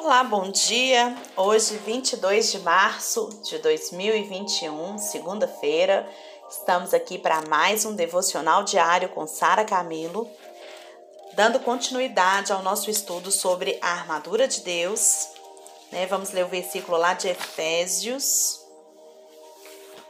Olá, bom dia. Hoje, 22 de março de 2021, segunda-feira, estamos aqui para mais um devocional diário com Sara Camilo, dando continuidade ao nosso estudo sobre a armadura de Deus. Né? Vamos ler o versículo lá de Efésios,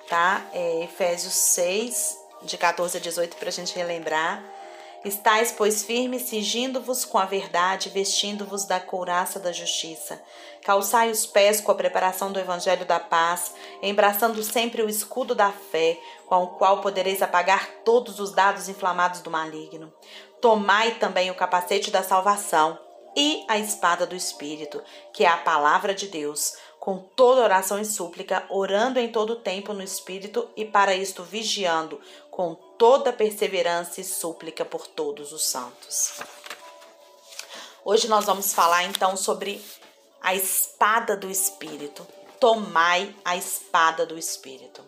tá? É Efésios 6, de 14 a 18, para a gente relembrar. Estais, pois, firmes, cingindo-vos com a verdade, vestindo-vos da couraça da justiça. Calçai os pés com a preparação do evangelho da paz, embraçando sempre o escudo da fé, com o qual podereis apagar todos os dados inflamados do maligno. Tomai também o capacete da salvação e a espada do Espírito, que é a palavra de Deus, com toda oração e súplica, orando em todo tempo no Espírito e para isto vigiando com toda perseverança e súplica por todos os santos. Hoje nós vamos falar então sobre a espada do Espírito. Tomai a espada do Espírito.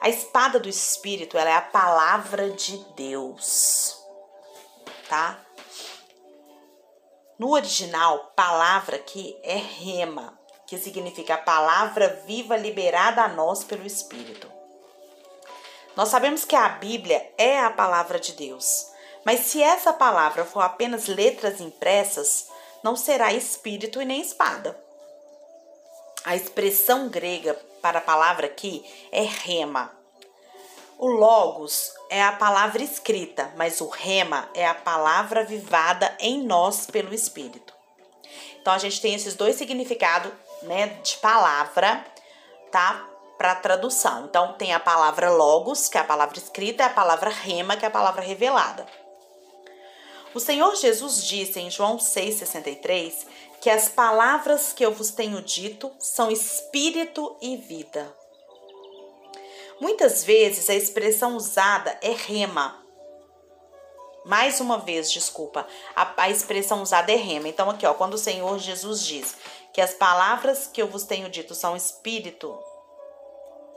A espada do Espírito ela é a palavra de Deus, tá? No original, palavra aqui é rema, que significa a palavra viva liberada a nós pelo Espírito. Nós sabemos que a Bíblia é a palavra de Deus, mas se essa palavra for apenas letras impressas, não será espírito e nem espada. A expressão grega para a palavra aqui é rema. O logos é a palavra escrita, mas o rema é a palavra vivada em nós pelo Espírito. Então a gente tem esses dois significados, né, de palavra, tá? Para tradução. Então, tem a palavra logos, que é a palavra escrita, e a palavra rema, que é a palavra revelada. O Senhor Jesus disse em João 6,63 que as palavras que eu vos tenho dito são espírito e vida. Muitas vezes a expressão usada é rema. Mais uma vez, desculpa, a, a expressão usada é rema. Então, aqui, ó, quando o Senhor Jesus diz que as palavras que eu vos tenho dito são espírito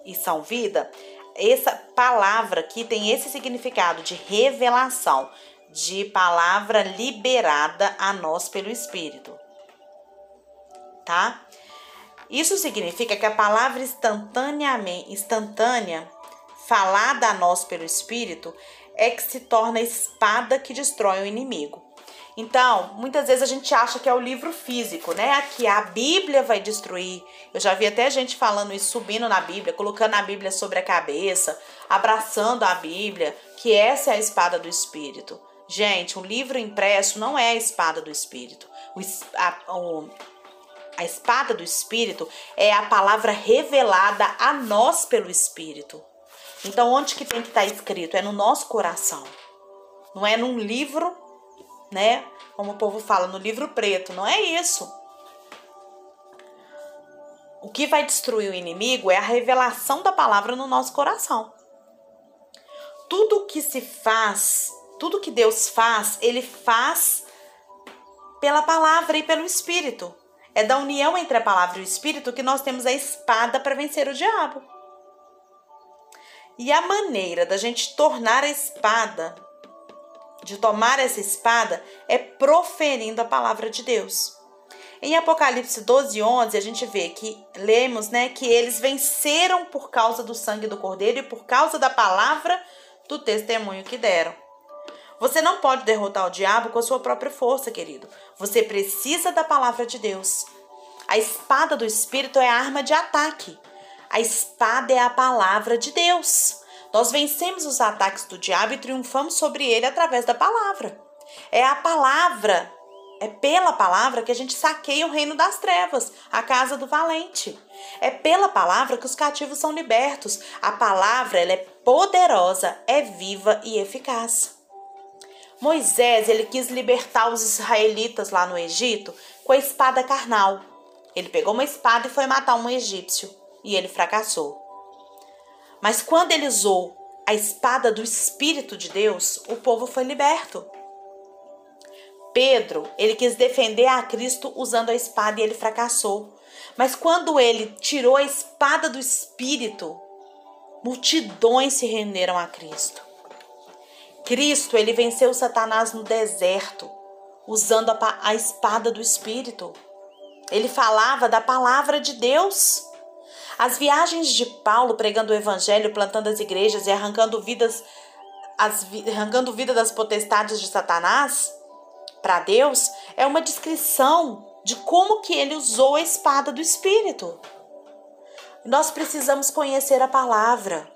e são vida, essa palavra aqui tem esse significado de revelação, de palavra liberada a nós pelo Espírito. Tá? Isso significa que a palavra instantaneamente, instantânea, falada a nós pelo Espírito, é que se torna a espada que destrói o inimigo. Então, muitas vezes a gente acha que é o livro físico, né? Que a Bíblia vai destruir. Eu já vi até gente falando isso, subindo na Bíblia, colocando a Bíblia sobre a cabeça, abraçando a Bíblia, que essa é a espada do Espírito. Gente, um livro impresso não é a espada do Espírito. O, a, o, a espada do Espírito é a palavra revelada a nós pelo Espírito. Então, onde que tem que estar tá escrito? É no nosso coração. Não é num livro né? Como o povo fala no livro preto, não é isso. O que vai destruir o inimigo é a revelação da palavra no nosso coração. Tudo que se faz, tudo que Deus faz, ele faz pela palavra e pelo espírito. É da união entre a palavra e o espírito que nós temos a espada para vencer o diabo. E a maneira da gente tornar a espada de tomar essa espada é proferindo a palavra de Deus. Em Apocalipse 12, 11, a gente vê que lemos né, que eles venceram por causa do sangue do cordeiro e por causa da palavra do testemunho que deram. Você não pode derrotar o diabo com a sua própria força, querido. Você precisa da palavra de Deus. A espada do Espírito é a arma de ataque. A espada é a palavra de Deus. Nós vencemos os ataques do diabo e triunfamos sobre ele através da palavra. É a palavra, é pela palavra que a gente saqueia o reino das trevas, a casa do valente. É pela palavra que os cativos são libertos. A palavra, ela é poderosa, é viva e eficaz. Moisés, ele quis libertar os israelitas lá no Egito com a espada carnal. Ele pegou uma espada e foi matar um egípcio, e ele fracassou. Mas quando ele usou a espada do Espírito de Deus, o povo foi liberto. Pedro, ele quis defender a Cristo usando a espada e ele fracassou. Mas quando ele tirou a espada do Espírito, multidões se renderam a Cristo. Cristo, ele venceu Satanás no deserto, usando a, a espada do Espírito. Ele falava da palavra de Deus. As viagens de Paulo pregando o evangelho, plantando as igrejas e arrancando vidas, as, arrancando vida das potestades de Satanás para Deus é uma descrição de como que ele usou a espada do espírito. Nós precisamos conhecer a palavra.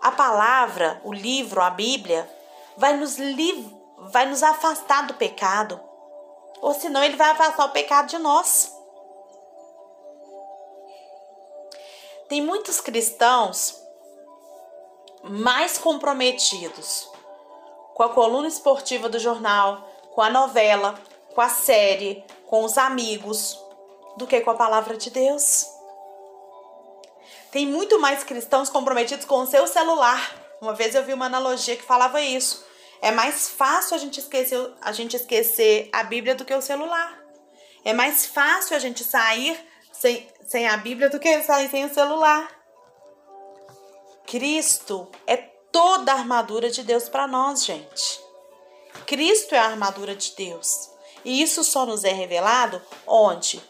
A palavra, o livro, a Bíblia, vai nos, vai nos afastar do pecado. Ou senão ele vai afastar o pecado de nós. Tem muitos cristãos mais comprometidos com a coluna esportiva do jornal, com a novela, com a série, com os amigos, do que com a palavra de Deus. Tem muito mais cristãos comprometidos com o seu celular. Uma vez eu vi uma analogia que falava isso. É mais fácil a gente esquecer, a gente esquecer a Bíblia do que o celular. É mais fácil a gente sair sem, sem a Bíblia do que sair sem o celular. Cristo é toda a armadura de Deus para nós, gente. Cristo é a armadura de Deus. E isso só nos é revelado onde?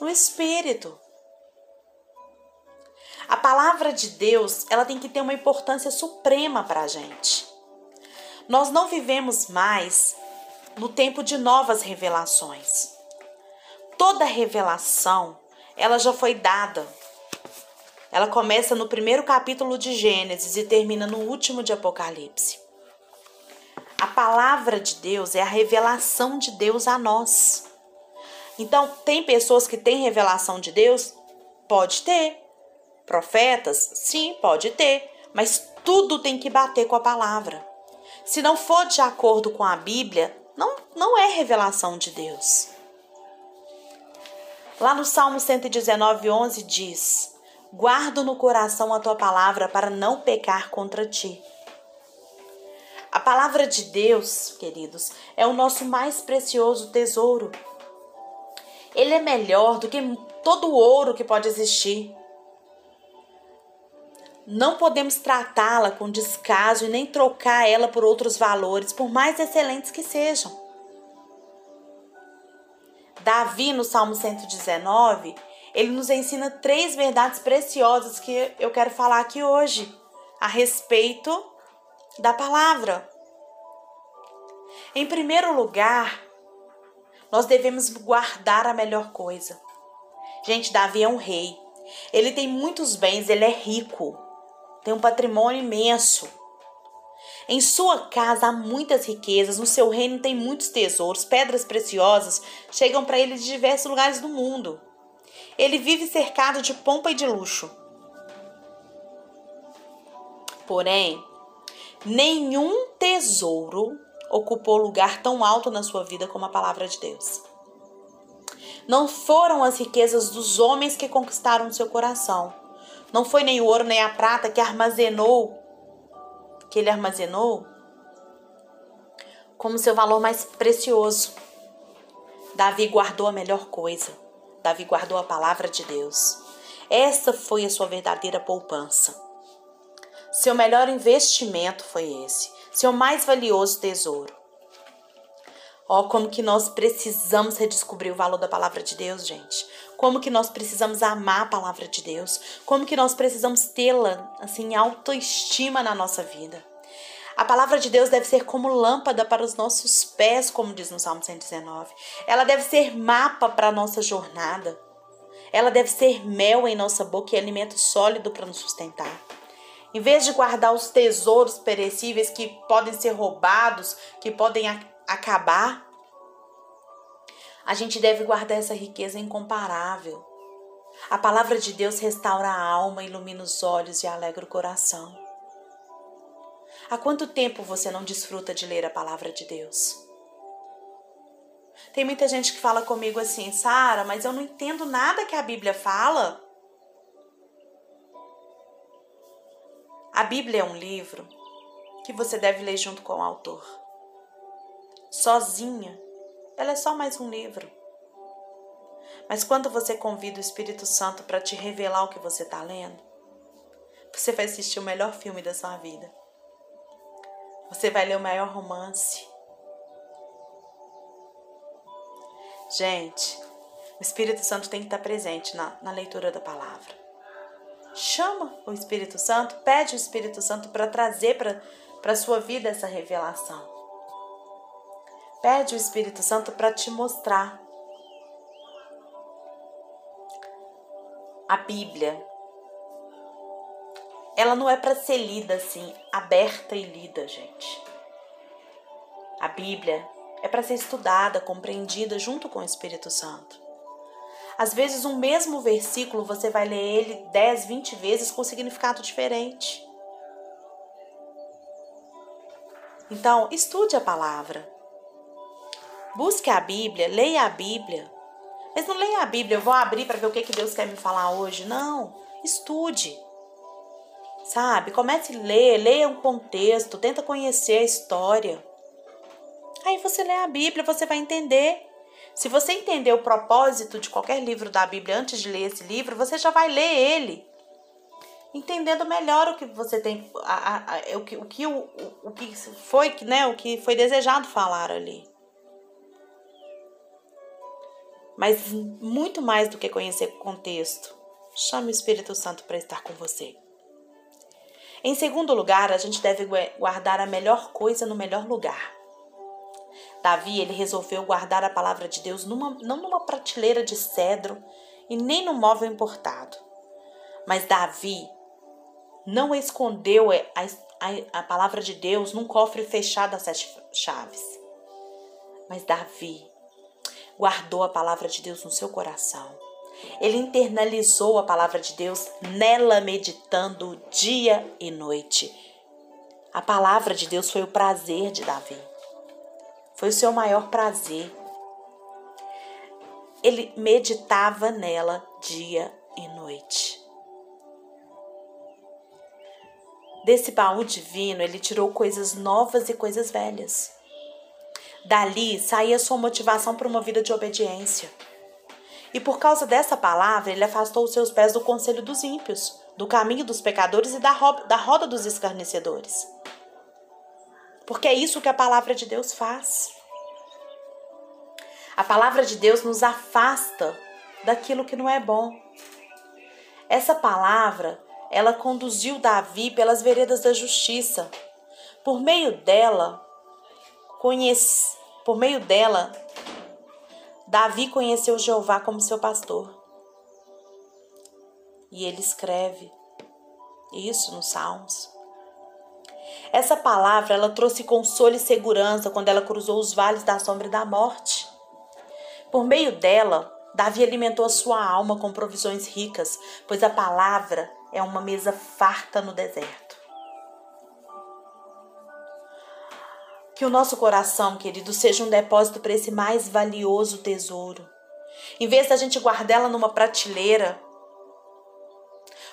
No Espírito. A palavra de Deus, ela tem que ter uma importância suprema para a gente. Nós não vivemos mais no tempo de novas revelações. Toda revelação, ela já foi dada. Ela começa no primeiro capítulo de Gênesis e termina no último de Apocalipse. A palavra de Deus é a revelação de Deus a nós. Então, tem pessoas que têm revelação de Deus? Pode ter. Profetas? Sim, pode ter, mas tudo tem que bater com a palavra. Se não for de acordo com a Bíblia, não, não é revelação de Deus. Lá no Salmo 119, 11 diz: Guardo no coração a tua palavra para não pecar contra ti. A palavra de Deus, queridos, é o nosso mais precioso tesouro. Ele é melhor do que todo o ouro que pode existir. Não podemos tratá-la com descaso e nem trocar ela por outros valores, por mais excelentes que sejam. Davi, no Salmo 119, ele nos ensina três verdades preciosas que eu quero falar aqui hoje a respeito da palavra. Em primeiro lugar, nós devemos guardar a melhor coisa. Gente, Davi é um rei. Ele tem muitos bens, ele é rico tem um patrimônio imenso. Em sua casa há muitas riquezas, no seu reino tem muitos tesouros, pedras preciosas chegam para ele de diversos lugares do mundo. Ele vive cercado de pompa e de luxo. Porém, nenhum tesouro ocupou lugar tão alto na sua vida como a palavra de Deus. Não foram as riquezas dos homens que conquistaram seu coração, não foi nem o ouro nem a prata que armazenou, que ele armazenou como seu valor mais precioso. Davi guardou a melhor coisa. Davi guardou a palavra de Deus. Essa foi a sua verdadeira poupança. Seu melhor investimento foi esse, seu mais valioso tesouro. Ó, oh, como que nós precisamos redescobrir o valor da palavra de Deus, gente como que nós precisamos amar a palavra de Deus, como que nós precisamos tê-la assim autoestima na nossa vida. A palavra de Deus deve ser como lâmpada para os nossos pés, como diz no Salmo 119. Ela deve ser mapa para a nossa jornada. Ela deve ser mel em nossa boca e alimento sólido para nos sustentar. Em vez de guardar os tesouros perecíveis que podem ser roubados, que podem acabar, a gente deve guardar essa riqueza incomparável. A palavra de Deus restaura a alma, ilumina os olhos e alegra o coração. Há quanto tempo você não desfruta de ler a palavra de Deus? Tem muita gente que fala comigo assim, Sara, mas eu não entendo nada que a Bíblia fala. A Bíblia é um livro que você deve ler junto com o autor. Sozinha, ela é só mais um livro. Mas quando você convida o Espírito Santo para te revelar o que você está lendo, você vai assistir o melhor filme da sua vida. Você vai ler o maior romance. Gente, O Espírito Santo tem que estar presente na, na leitura da palavra. Chama o Espírito Santo, pede o Espírito Santo para trazer para a sua vida essa revelação. Pede o Espírito Santo para te mostrar. A Bíblia, ela não é para ser lida assim, aberta e lida, gente. A Bíblia é para ser estudada, compreendida junto com o Espírito Santo. Às vezes, um mesmo versículo você vai ler ele 10, 20 vezes com significado diferente. Então, estude a palavra. Busque a Bíblia, leia a Bíblia. Mas não leia a Bíblia, eu vou abrir para ver o que, que Deus quer me falar hoje. Não, estude. Sabe? Comece a ler, leia um contexto, tenta conhecer a história. Aí você lê a Bíblia, você vai entender se você entender o propósito de qualquer livro da Bíblia antes de ler esse livro, você já vai ler ele, entendendo melhor o que você tem, a, a, a, o, que, o, o, o que foi, né, o que foi desejado falar ali. Mas muito mais do que conhecer o contexto, chame o Espírito Santo para estar com você. Em segundo lugar, a gente deve guardar a melhor coisa no melhor lugar. Davi, ele resolveu guardar a palavra de Deus numa, não numa prateleira de cedro e nem no móvel importado. Mas Davi não escondeu a, a, a palavra de Deus num cofre fechado a sete chaves. Mas Davi guardou a palavra de Deus no seu coração. Ele internalizou a palavra de Deus, nela meditando dia e noite. A palavra de Deus foi o prazer de Davi. Foi o seu maior prazer. Ele meditava nela dia e noite. Desse baú divino, ele tirou coisas novas e coisas velhas. Dali saía sua motivação para uma vida de obediência. E por causa dessa palavra, ele afastou os seus pés do conselho dos ímpios, do caminho dos pecadores e da roda dos escarnecedores. Porque é isso que a palavra de Deus faz. A palavra de Deus nos afasta daquilo que não é bom. Essa palavra, ela conduziu Davi pelas veredas da justiça. Por meio dela, conhece, por meio dela, Davi conheceu Jeová como seu pastor. E ele escreve isso nos Salmos. Essa palavra ela trouxe consolo e segurança quando ela cruzou os vales da sombra e da morte. Por meio dela, Davi alimentou a sua alma com provisões ricas, pois a palavra é uma mesa farta no deserto. Que o nosso coração, querido, seja um depósito para esse mais valioso tesouro. Em vez da gente guardar ela numa prateleira,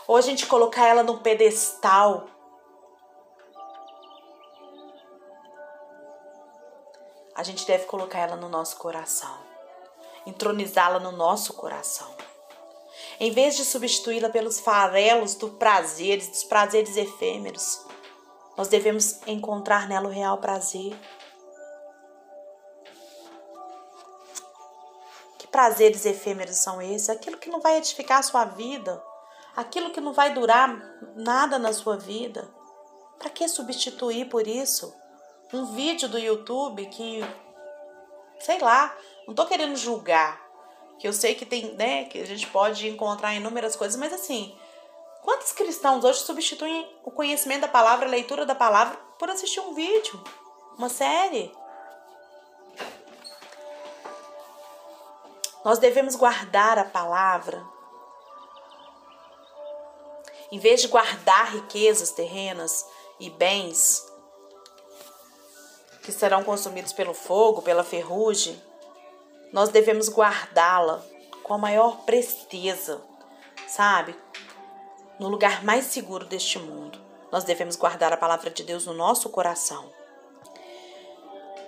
ou a gente colocar ela num pedestal, a gente deve colocar ela no nosso coração, entronizá-la no nosso coração. Em vez de substituí-la pelos farelos dos prazeres, dos prazeres efêmeros, nós devemos encontrar nela o real prazer. Que prazeres efêmeros são esses? Aquilo que não vai edificar a sua vida, aquilo que não vai durar nada na sua vida. Para que substituir por isso? um vídeo do YouTube que, sei lá, não tô querendo julgar, que eu sei que tem, né, que a gente pode encontrar inúmeras coisas, mas assim, quantos cristãos hoje substituem o conhecimento da palavra, a leitura da palavra, por assistir um vídeo, uma série? Nós devemos guardar a palavra. Em vez de guardar riquezas terrenas e bens, que serão consumidos pelo fogo, pela ferrugem, nós devemos guardá-la com a maior presteza, sabe? No lugar mais seguro deste mundo. Nós devemos guardar a palavra de Deus no nosso coração.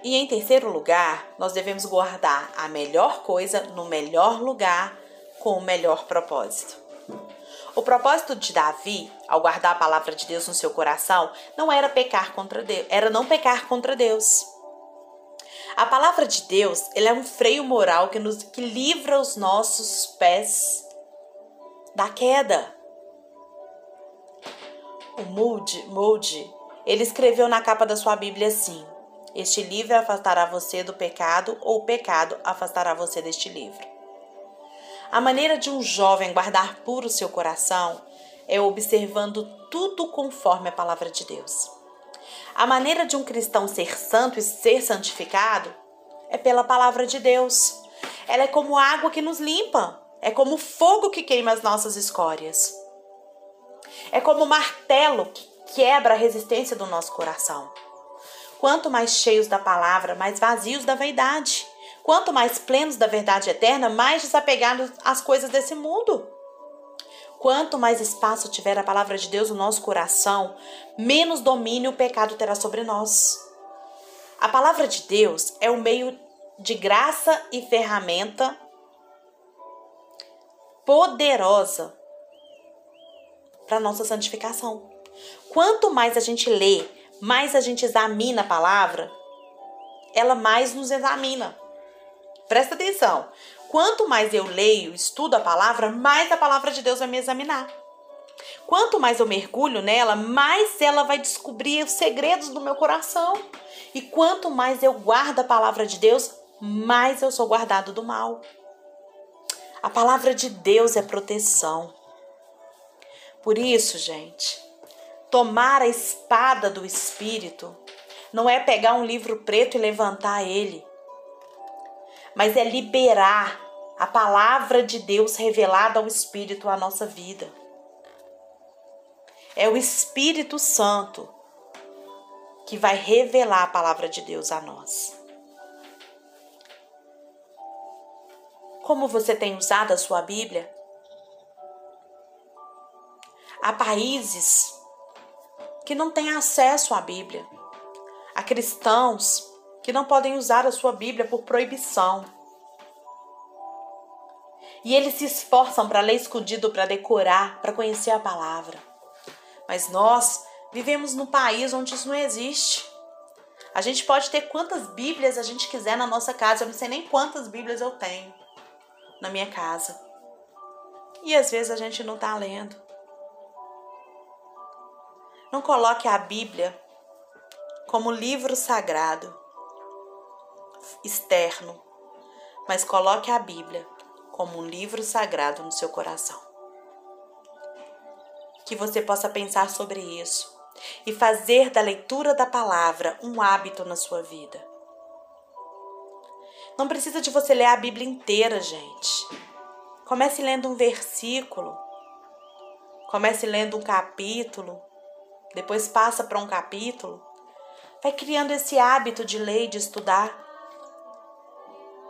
E em terceiro lugar, nós devemos guardar a melhor coisa no melhor lugar com o melhor propósito. O propósito de Davi, ao guardar a palavra de Deus no seu coração, não era pecar contra Deus, era não pecar contra Deus. A palavra de Deus, ele é um freio moral que nos que livra os nossos pés da queda. O Moody, Moody, ele escreveu na capa da sua Bíblia assim: Este livro afastará você do pecado, ou o pecado afastará você deste livro. A maneira de um jovem guardar puro seu coração é observando tudo conforme a palavra de Deus. A maneira de um cristão ser santo e ser santificado é pela palavra de Deus. Ela é como água que nos limpa, é como fogo que queima as nossas escórias. É como martelo que quebra a resistência do nosso coração. Quanto mais cheios da palavra, mais vazios da vaidade. Quanto mais plenos da verdade eterna, mais desapegados às coisas desse mundo. Quanto mais espaço tiver a palavra de Deus no nosso coração, menos domínio o pecado terá sobre nós. A palavra de Deus é um meio de graça e ferramenta poderosa para nossa santificação. Quanto mais a gente lê, mais a gente examina a palavra, ela mais nos examina. Presta atenção. Quanto mais eu leio, estudo a palavra, mais a palavra de Deus vai me examinar. Quanto mais eu mergulho nela, mais ela vai descobrir os segredos do meu coração. E quanto mais eu guardo a palavra de Deus, mais eu sou guardado do mal. A palavra de Deus é proteção. Por isso, gente, tomar a espada do Espírito não é pegar um livro preto e levantar ele, mas é liberar a palavra de Deus revelada ao Espírito à nossa vida. É o Espírito Santo que vai revelar a palavra de Deus a nós. Como você tem usado a sua Bíblia? Há países que não têm acesso à Bíblia. Há cristãos que não podem usar a sua Bíblia por proibição. E eles se esforçam para ler escondido, para decorar, para conhecer a palavra. Mas nós vivemos num país onde isso não existe. A gente pode ter quantas Bíblias a gente quiser na nossa casa. Eu não sei nem quantas Bíblias eu tenho na minha casa. E às vezes a gente não está lendo. Não coloque a Bíblia como livro sagrado externo, mas coloque a Bíblia como um livro sagrado no seu coração. Que você possa pensar sobre isso e fazer da leitura da palavra um hábito na sua vida. Não precisa de você ler a Bíblia inteira, gente. Comece lendo um versículo. Comece lendo um capítulo depois passa para um capítulo, vai criando esse hábito de ler de estudar.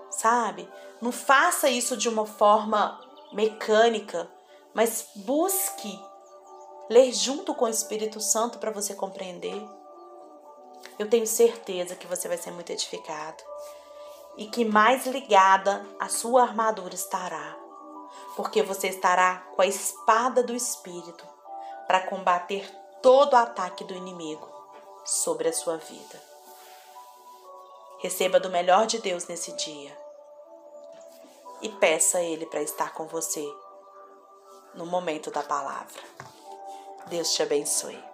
Sabe? Não faça isso de uma forma mecânica, mas busque ler junto com o Espírito Santo para você compreender. Eu tenho certeza que você vai ser muito edificado e que mais ligada a sua armadura estará, porque você estará com a espada do Espírito para combater todo ataque do inimigo sobre a sua vida. Receba do melhor de Deus nesse dia e peça a Ele para estar com você no momento da palavra. Deus te abençoe.